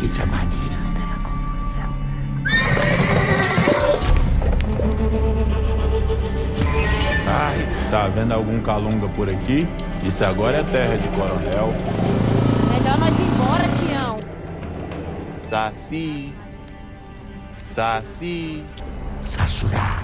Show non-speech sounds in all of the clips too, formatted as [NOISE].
Getsemani. Ai, tá vendo algum calunga por aqui? Isso agora é terra de coronel. Melhor nós ir embora, Tião. Saci. Saci. Sassurá.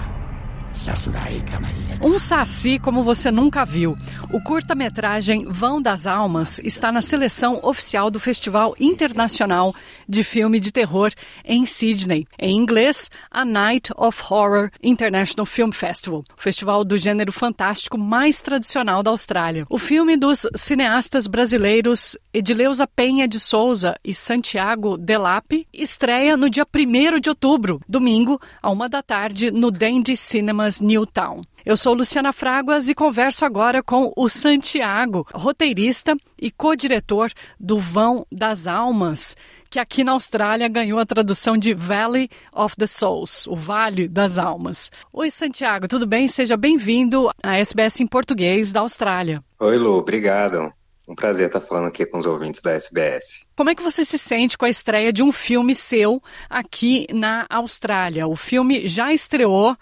Um saci como você nunca viu. O curta-metragem Vão das Almas está na seleção oficial do Festival Internacional de Filme de Terror em Sydney. Em inglês, a Night of Horror International Film Festival, o festival do gênero fantástico mais tradicional da Austrália. O filme dos cineastas brasileiros Edileuza Penha de Souza e Santiago Delape estreia no dia 1 de outubro, domingo, a uma da tarde, no Dandy Cinema Newtown. Eu sou Luciana Fraguas e converso agora com o Santiago, roteirista e co-diretor do Vão das Almas, que aqui na Austrália ganhou a tradução de Valley of the Souls, o Vale das Almas. Oi, Santiago, tudo bem? Seja bem-vindo à SBS em português da Austrália. Oi, Lu, obrigado. Um prazer estar falando aqui com os ouvintes da SBS. Como é que você se sente com a estreia de um filme seu aqui na Austrália? O filme já estreou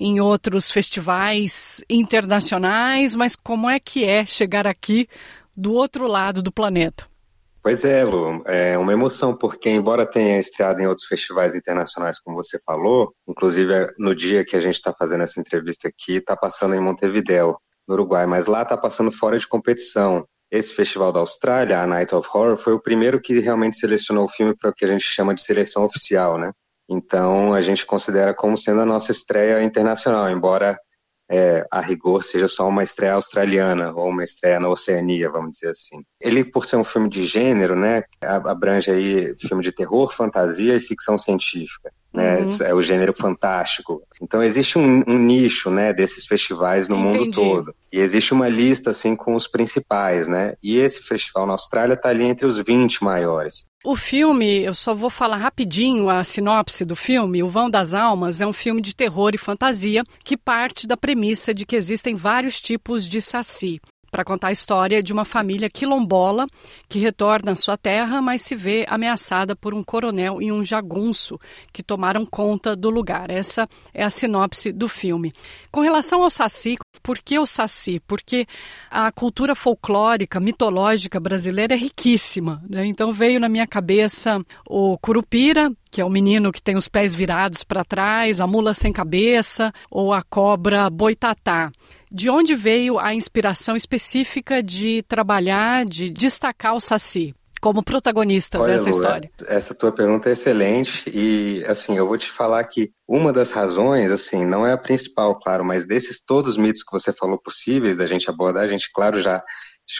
em outros festivais internacionais, mas como é que é chegar aqui do outro lado do planeta? Pois é, Lu, é uma emoção, porque embora tenha estreado em outros festivais internacionais, como você falou, inclusive no dia que a gente está fazendo essa entrevista aqui, está passando em Montevideo, no Uruguai, mas lá está passando fora de competição esse festival da Austrália, a Night of Horror, foi o primeiro que realmente selecionou o filme para o que a gente chama de seleção oficial, né? Então a gente considera como sendo a nossa estreia internacional, embora é, a rigor seja só uma estreia australiana ou uma estreia na Oceania, vamos dizer assim. Ele, por ser um filme de gênero, né, abrange aí filme de terror, fantasia e ficção científica né? Uhum. É o gênero fantástico. Então existe um, um nicho, né, desses festivais no Entendi. mundo todo. E existe uma lista assim com os principais, né? E esse festival na Austrália está ali entre os 20 maiores. O filme, eu só vou falar rapidinho a sinopse do filme. O Vão das Almas é um filme de terror e fantasia que parte da premissa de que existem vários tipos de saci para contar a história de uma família quilombola que retorna à sua terra, mas se vê ameaçada por um coronel e um jagunço que tomaram conta do lugar. Essa é a sinopse do filme. Com relação ao Saci, por que o Saci? Porque a cultura folclórica, mitológica brasileira é riquíssima. Né? Então veio na minha cabeça o Curupira, que é o menino que tem os pés virados para trás, a mula sem cabeça ou a cobra boitatá. De onde veio a inspiração específica de trabalhar, de destacar o Saci? como protagonista Olha, dessa história? Essa tua pergunta é excelente e assim eu vou te falar que uma das razões, assim, não é a principal, claro, mas desses todos os mitos que você falou possíveis a gente abordar, a gente claro já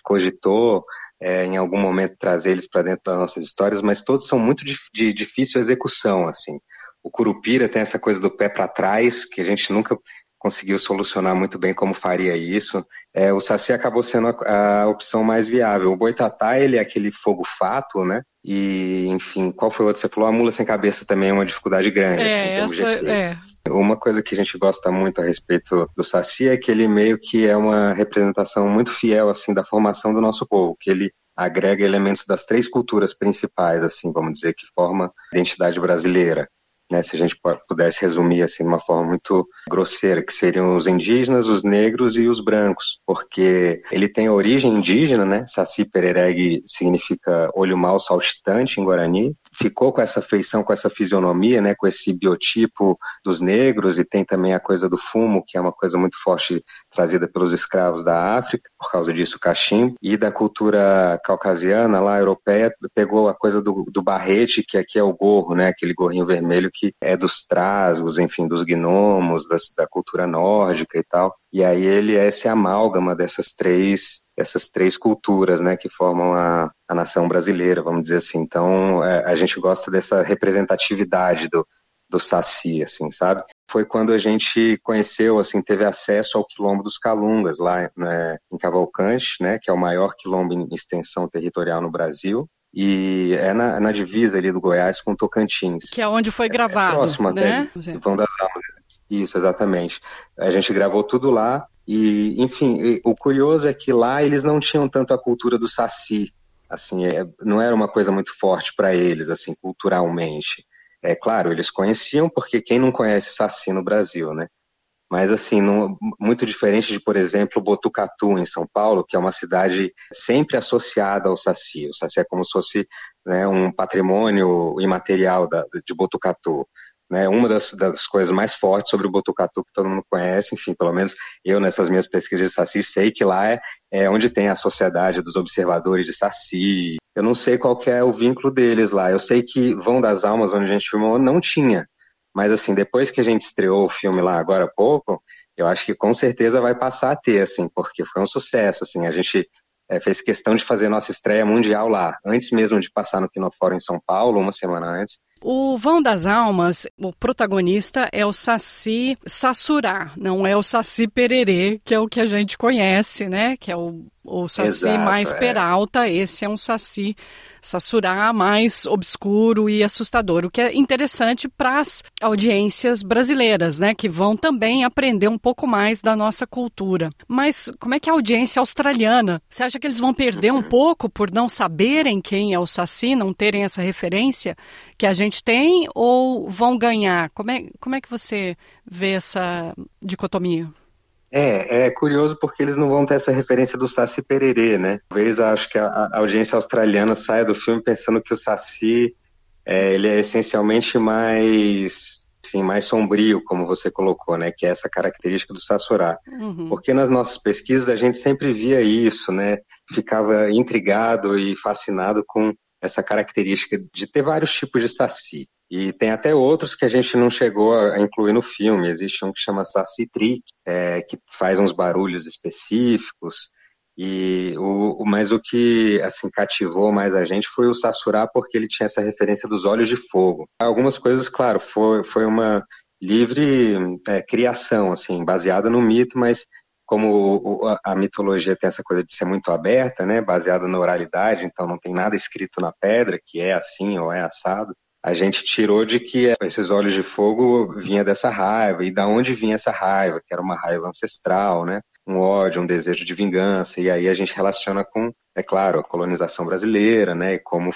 cogitou é, em algum momento trazer eles para dentro das nossas histórias, mas todos são muito de, de difícil execução, assim. O Curupira tem essa coisa do pé para trás, que a gente nunca conseguiu solucionar muito bem como faria isso. É, o Saci acabou sendo a, a, opção mais viável. O Boitatá, ele é aquele fogo fato, né? E, enfim, qual foi o outro? Você falou a mula sem cabeça também é uma dificuldade grande. É, assim, essa, é. Uma coisa que a gente gosta muito a respeito do Saci é que ele meio que é uma representação muito fiel, assim, da formação do nosso povo, que ele agrega elementos das três culturas principais, assim, vamos dizer, que formam a identidade brasileira né, se a gente pudesse resumir assim de uma forma muito grosseira, que seriam os indígenas, os negros e os brancos, porque ele tem origem indígena, né? Saci perereg significa olho mal saltitante em Guarani, ficou com essa feição, com essa fisionomia, né, com esse biotipo dos negros e tem também a coisa do fumo, que é uma coisa muito forte trazida pelos escravos da África, por causa disso o cachimbo, e da cultura caucasiana lá europeia pegou a coisa do, do barrete, que aqui é o gorro, né, aquele gorrinho vermelho que é dos trasgos, enfim, dos gnomos, das, da cultura nórdica e tal. E aí ele é esse amálgama dessas três essas três culturas, né, que formam a, a nação brasileira, vamos dizer assim. Então, é, a gente gosta dessa representatividade do, do Saci, assim, sabe? Foi quando a gente conheceu, assim, teve acesso ao quilombo dos Calungas, lá né, em Cavalcante, né, que é o maior quilombo em extensão territorial no Brasil, e é na, na, divisa ali do Goiás com Tocantins. Que é onde foi gravado, é, próximo né? até Vão das Almas. Isso, exatamente. A gente gravou tudo lá e, enfim, o curioso é que lá eles não tinham tanto a cultura do saci, Assim, é, não era uma coisa muito forte para eles, assim, culturalmente. É claro, eles conheciam porque quem não conhece Saci no Brasil, né? Mas assim, muito diferente de, por exemplo, Botucatu em São Paulo, que é uma cidade sempre associada ao Saci. O Saci é como se fosse né, um patrimônio imaterial da, de Botucatu. Né, uma das, das, coisas mais fortes sobre o Botucatu que todo mundo conhece, enfim, pelo menos eu nessas minhas pesquisas de Saci sei que lá é, é onde tem a Sociedade dos Observadores de Saci. Eu não sei qual é o vínculo deles lá. Eu sei que Vão das Almas, onde a gente filmou, não tinha. Mas assim, depois que a gente estreou o filme lá agora há pouco, eu acho que com certeza vai passar a ter, assim, porque foi um sucesso, assim, a gente é, fez questão de fazer nossa estreia mundial lá, antes mesmo de passar no Kinofórum em São Paulo, uma semana antes, o Vão das Almas, o protagonista é o Saci Sassurá, não é o Saci Pererê, que é o que a gente conhece, né? Que é o, o Saci Exato, mais é. peralta, esse é um Saci Sassurá mais obscuro e assustador, o que é interessante para as audiências brasileiras, né? Que vão também aprender um pouco mais da nossa cultura. Mas como é que é a audiência australiana? Você acha que eles vão perder um pouco por não saberem quem é o Saci, não terem essa referência que a gente tem, ou vão ganhar? Como é, como é que você vê essa dicotomia? É, é curioso porque eles não vão ter essa referência do Saci Pererê, né? Talvez acho que a, a audiência australiana saia do filme pensando que o Saci é, ele é essencialmente mais, assim, mais sombrio, como você colocou, né? Que é essa característica do Sassurá. Uhum. Porque nas nossas pesquisas a gente sempre via isso, né? Ficava intrigado e fascinado com essa característica de ter vários tipos de saci. E tem até outros que a gente não chegou a incluir no filme. Existe um que chama Saci Trick, é, que faz uns barulhos específicos. E o, mas o que assim cativou mais a gente foi o Sassurá, porque ele tinha essa referência dos olhos de fogo. Algumas coisas, claro, foi, foi uma livre é, criação, assim, baseada no mito, mas como a mitologia tem essa coisa de ser muito aberta, né, baseada na oralidade, então não tem nada escrito na pedra que é assim ou é assado a gente tirou de que esses olhos de fogo vinha dessa raiva e da onde vinha essa raiva, que era uma raiva ancestral, né? Um ódio, um desejo de vingança e aí a gente relaciona com, é claro, a colonização brasileira, né? E como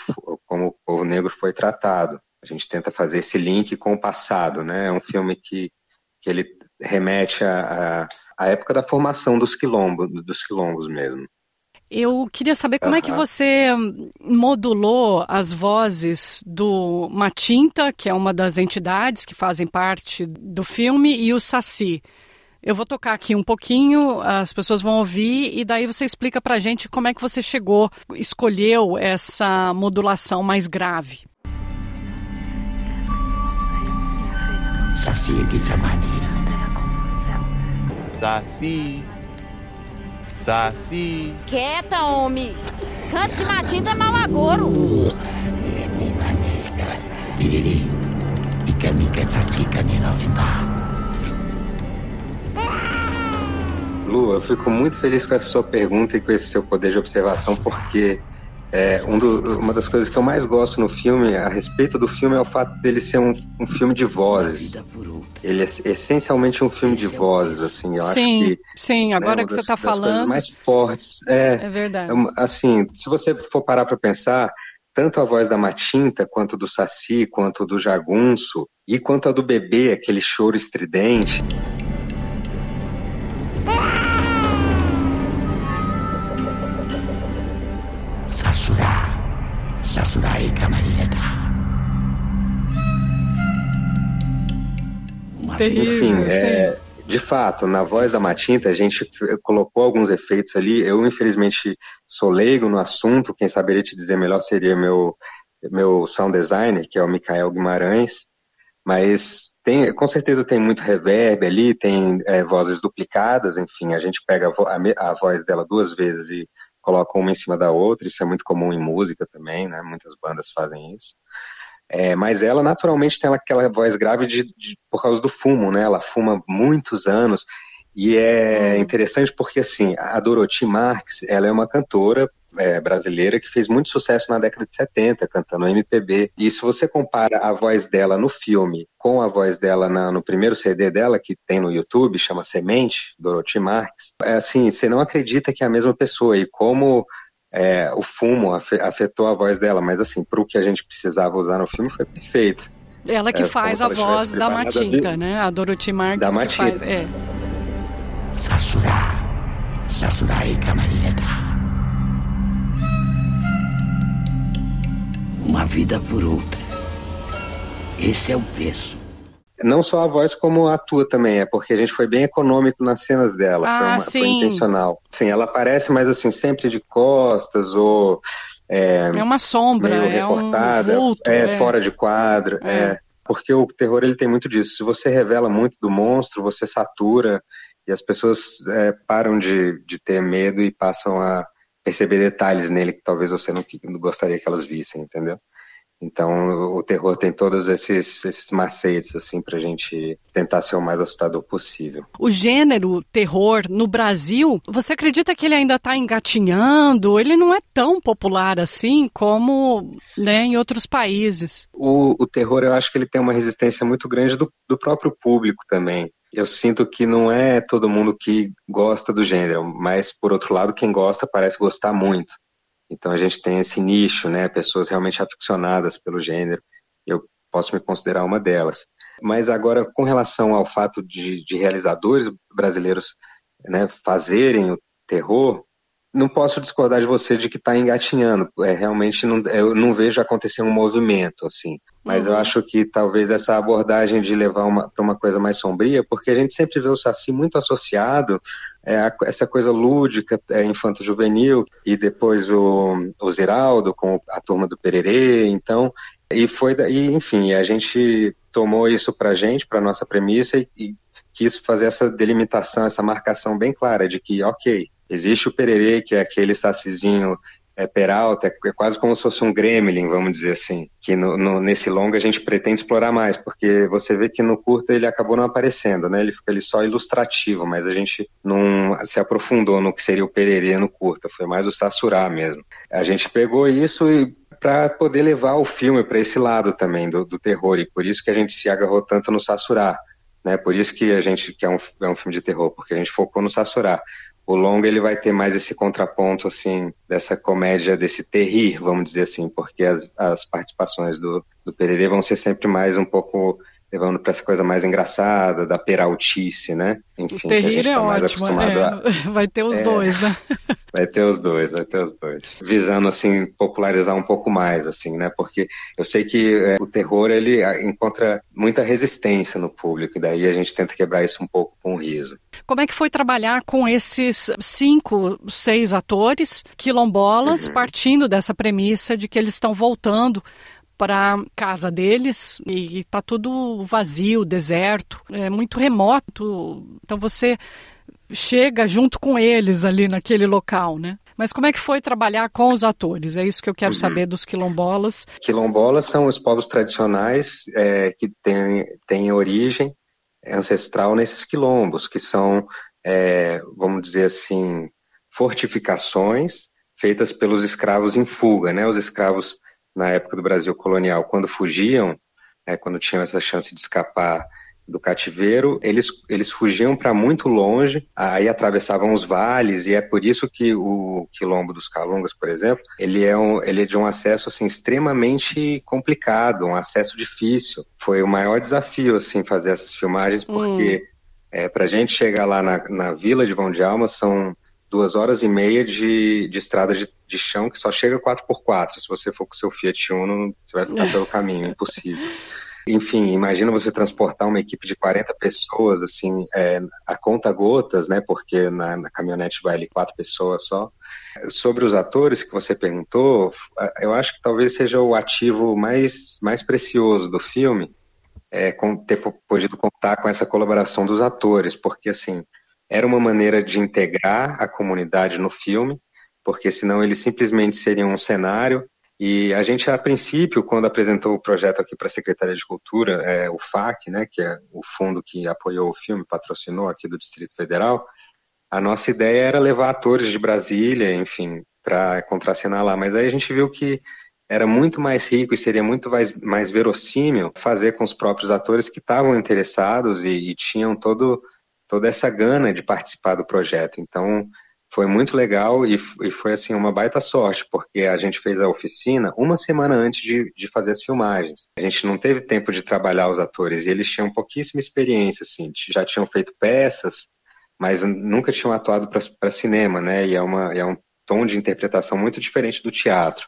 como o povo negro foi tratado. A gente tenta fazer esse link com o passado, né? É um filme que que ele remete à, à época da formação dos quilombos, dos quilombos mesmo. Eu queria saber como uhum. é que você modulou as vozes do Matinta, que é uma das entidades que fazem parte do filme, e o Saci. Eu vou tocar aqui um pouquinho, as pessoas vão ouvir e daí você explica pra gente como é que você chegou, escolheu essa modulação mais grave. Saci Guitamania. Saci. Saci. Quieta, homem. Canto de matinta é mau agouro. Saci canina timba. Lu, eu fico muito feliz com essa sua pergunta e com esse seu poder de observação, porque é, um do, uma das coisas que eu mais gosto no filme, a respeito do filme, é o fato dele ser um, um filme de vozes. Ele é essencialmente um filme de vozes, assim. Eu sim, acho que, sim. Agora né, que das, você está falando, mais fortes. É, é verdade. assim, se você for parar para pensar, tanto a voz da Matinta, quanto do Saci, quanto do Jagunço, e quanto a do bebê, aquele choro estridente. Terrível, Enfim, é, de fato, na voz da Matinta, a gente colocou alguns efeitos ali. Eu, infelizmente, sou leigo no assunto. Quem saberia te dizer melhor seria meu, meu sound designer, que é o Mikael Guimarães. Mas tem, com certeza tem muito reverb ali, tem é, vozes duplicadas. Enfim, a gente pega a, vo a, a voz dela duas vezes e coloca uma em cima da outra. Isso é muito comum em música também, né? Muitas bandas fazem isso. É, mas ela naturalmente tem aquela voz grave de, de, por causa do fumo, né? Ela fuma muitos anos e é interessante porque assim a Dorothy Marx, ela é uma cantora é, brasileira que fez muito sucesso na década de 70, cantando MPB. E se você compara a voz dela no filme com a voz dela na, no primeiro CD dela, que tem no YouTube, chama Semente, Dorothy Marx, é assim, você não acredita que é a mesma pessoa. E como é, o fumo afetou a voz dela, mas assim, para o que a gente precisava usar no filme foi perfeito. Ela que é, faz a voz da Matinta, né? A Dorothy Marques da Matinta. faz. É. Sasura, Sasurai Kamarineta. Uma vida por outra. Esse é o preço não só a voz como atua também, é porque a gente foi bem econômico nas cenas dela, ah, foi, uma, sim. foi intencional. Sim, ela aparece, mas assim, sempre de costas ou... É, é uma sombra, é recortada, um vulto, é, é, fora de quadro, é. é. Porque o terror ele tem muito disso. Se você revela muito do monstro, você satura e as pessoas é, param de, de ter medo e passam a perceber detalhes nele que talvez você não, não gostaria que elas vissem, entendeu? Então, o terror tem todos esses, esses macetes, assim, pra gente tentar ser o mais assustador possível. O gênero terror no Brasil, você acredita que ele ainda está engatinhando? Ele não é tão popular assim como né, em outros países. O, o terror, eu acho que ele tem uma resistência muito grande do, do próprio público também. Eu sinto que não é todo mundo que gosta do gênero, mas, por outro lado, quem gosta parece gostar muito. Então a gente tem esse nicho, né, pessoas realmente aficionadas pelo gênero. Eu posso me considerar uma delas. Mas agora, com relação ao fato de, de realizadores brasileiros né, fazerem o terror, não posso discordar de você de que está engatinhando. É, realmente não, eu não vejo acontecer um movimento assim. Mas uhum. eu acho que talvez essa abordagem de levar para uma coisa mais sombria, porque a gente sempre vê o Saci muito associado é, a, essa coisa lúdica, é, infanto-juvenil, e depois o, o Ziraldo com a turma do Pererê. Então, e foi daí, enfim, a gente tomou isso para a gente, para nossa premissa, e, e quis fazer essa delimitação, essa marcação bem clara de que, ok, Existe o pererê, que é aquele sacizinho é, peralta, é quase como se fosse um gremlin, vamos dizer assim, que no, no, nesse longa a gente pretende explorar mais, porque você vê que no curta ele acabou não aparecendo, né? Ele fica ali só ilustrativo, mas a gente não se aprofundou no que seria o pererê no curta, foi mais o sassurá mesmo. A gente pegou isso e para poder levar o filme para esse lado também do, do, terror, e por isso que a gente se agarrou tanto no sassurá, né? Por isso que a gente que é um, é um filme de terror, porque a gente focou no sassurá o longa ele vai ter mais esse contraponto assim dessa comédia desse terrir vamos dizer assim porque as, as participações do, do Pererê vão ser sempre mais um pouco levando para essa coisa mais engraçada, da peraltice, né? Enfim, o terrível é tá ótimo, é, a... [LAUGHS] vai ter os é, dois, né? [LAUGHS] Vai ter os dois, vai ter os dois. Visando, assim, popularizar um pouco mais, assim, né? Porque eu sei que é, o terror, ele encontra muita resistência no público, e daí a gente tenta quebrar isso um pouco com o riso. Como é que foi trabalhar com esses cinco, seis atores quilombolas, uhum. partindo dessa premissa de que eles estão voltando para casa deles e está tudo vazio, deserto, é muito remoto. Então você chega junto com eles ali naquele local, né? Mas como é que foi trabalhar com os atores? É isso que eu quero uhum. saber dos quilombolas. Quilombolas são os povos tradicionais é, que têm, têm origem ancestral nesses quilombos, que são, é, vamos dizer assim, fortificações feitas pelos escravos em fuga, né? Os escravos na época do Brasil colonial, quando fugiam, é, quando tinham essa chance de escapar do cativeiro, eles, eles fugiam para muito longe, aí atravessavam os vales, e é por isso que o quilombo dos Calungas, por exemplo, ele é, um, ele é de um acesso assim, extremamente complicado, um acesso difícil. Foi o maior desafio assim, fazer essas filmagens, porque hum. é, para a gente chegar lá na, na vila de Vão de Alma são duas horas e meia de, de estrada de, de chão que só chega 4x4. Se você for com seu Fiat Uno, você vai ficar pelo caminho, impossível. Enfim, imagina você transportar uma equipe de 40 pessoas, assim, é, a conta gotas, né? Porque na, na, caminhonete vai ali quatro pessoas só. Sobre os atores que você perguntou, eu acho que talvez seja o ativo mais, mais precioso do filme, é, com, ter podido contar com essa colaboração dos atores, porque assim, era uma maneira de integrar a comunidade no filme, porque senão eles simplesmente seriam um cenário. E a gente, a princípio, quando apresentou o projeto aqui para a Secretaria de Cultura, é, o FAC, né, que é o fundo que apoiou o filme, patrocinou aqui do Distrito Federal, a nossa ideia era levar atores de Brasília, enfim, para contracenar lá. Mas aí a gente viu que era muito mais rico e seria muito mais, mais verossímil fazer com os próprios atores que estavam interessados e, e tinham todo toda essa gana de participar do projeto. Então, foi muito legal e, e, foi assim uma baita sorte, porque a gente fez a oficina uma semana antes de, de fazer as filmagens. A gente não teve tempo de trabalhar os atores e eles tinham pouquíssima experiência, assim, já tinham feito peças, mas nunca tinham atuado para cinema, né? E é, uma, é um tom de interpretação muito diferente do teatro.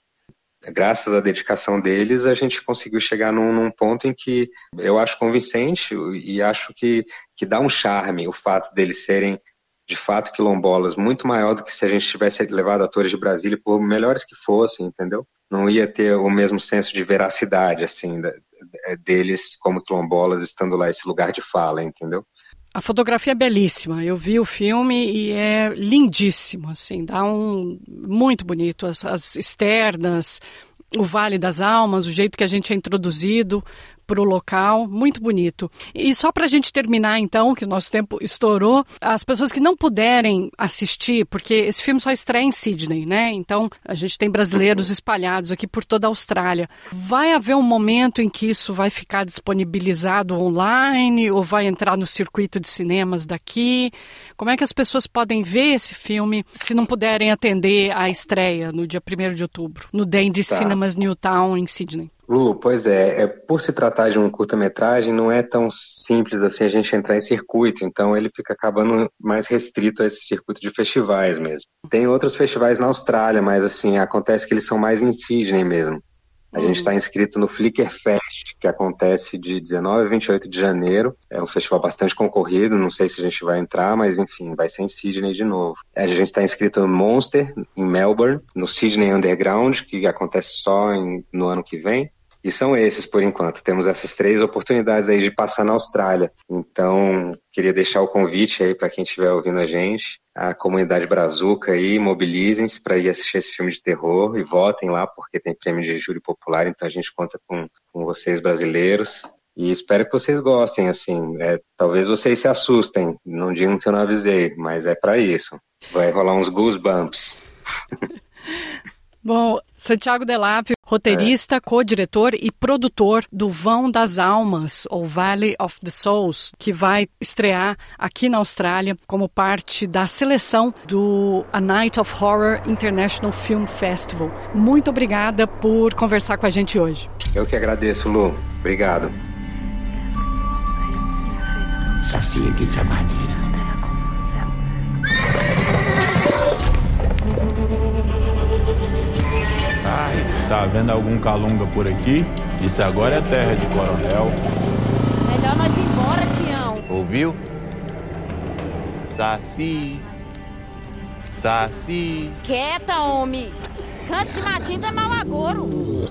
Graças à dedicação deles, a gente conseguiu chegar num, num ponto em que eu acho convincente e acho que, que dá um charme o fato deles serem de fato quilombolas muito maior do que se a gente tivesse levado atores de Brasília, por melhores que fossem, entendeu? Não ia ter o mesmo senso de veracidade, assim, deles como quilombolas estando lá, esse lugar de fala, entendeu? A fotografia é belíssima. Eu vi o filme e é lindíssimo, assim, dá um muito bonito. As, as externas, o Vale das Almas, o jeito que a gente é introduzido, para o local, muito bonito. E só para a gente terminar, então, que o nosso tempo estourou, as pessoas que não puderem assistir, porque esse filme só estreia em Sydney, né? Então, a gente tem brasileiros espalhados aqui por toda a Austrália. Vai haver um momento em que isso vai ficar disponibilizado online ou vai entrar no circuito de cinemas daqui? Como é que as pessoas podem ver esse filme se não puderem atender à estreia no dia 1 de outubro, no Dandy tá. Cinemas Newtown, em Sydney? Lu, pois é, é, por se tratar de um curta-metragem, não é tão simples assim a gente entrar em circuito, então ele fica acabando mais restrito a esse circuito de festivais mesmo. Tem outros festivais na Austrália, mas assim, acontece que eles são mais em Sydney mesmo. A gente está inscrito no Flickr Fest, que acontece de 19 a 28 de janeiro. É um festival bastante concorrido, não sei se a gente vai entrar, mas enfim, vai ser em Sydney de novo. A gente está inscrito no Monster, em Melbourne, no Sydney Underground, que acontece só em, no ano que vem. E são esses por enquanto. Temos essas três oportunidades aí de passar na Austrália. Então, queria deixar o convite aí para quem estiver ouvindo a gente, a comunidade Brazuca aí, mobilizem-se para ir assistir esse filme de terror e votem lá, porque tem prêmio de júri popular, então a gente conta com, com vocês brasileiros. E espero que vocês gostem, assim. É, talvez vocês se assustem, não digam que eu não avisei, mas é para isso. Vai rolar uns goosebumps. [LAUGHS] Bom, Santiago Delap, roteirista, é. co-diretor e produtor do Vão das Almas, ou Valley of the Souls, que vai estrear aqui na Austrália como parte da seleção do A Night of Horror International Film Festival. Muito obrigada por conversar com a gente hoje. Eu que agradeço, Lu. Obrigado. Saci Tá vendo algum calunga por aqui? Isso agora é terra de coronel. Melhor nós ir embora, Tião. Ouviu? Saci. Saci. Quieta, homem. Canto de matinho é mau agouro.